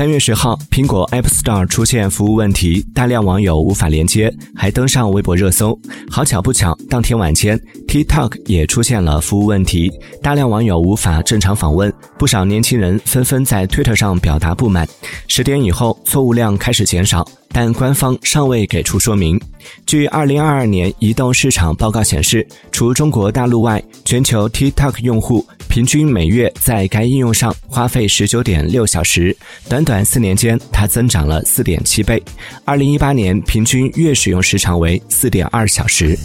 三月十号，苹果 App Store 出现服务问题，大量网友无法连接，还登上微博热搜。好巧不巧，当天晚间，TikTok 也出现了服务问题，大量网友无法正常访问，不少年轻人纷纷在 Twitter 上表达不满。十点以后，错误量开始减少。但官方尚未给出说明。据二零二二年移动市场报告显示，除中国大陆外，全球 TikTok 用户平均每月在该应用上花费十九点六小时，短短四年间，它增长了四点七倍。二零一八年平均月使用时长为四点二小时。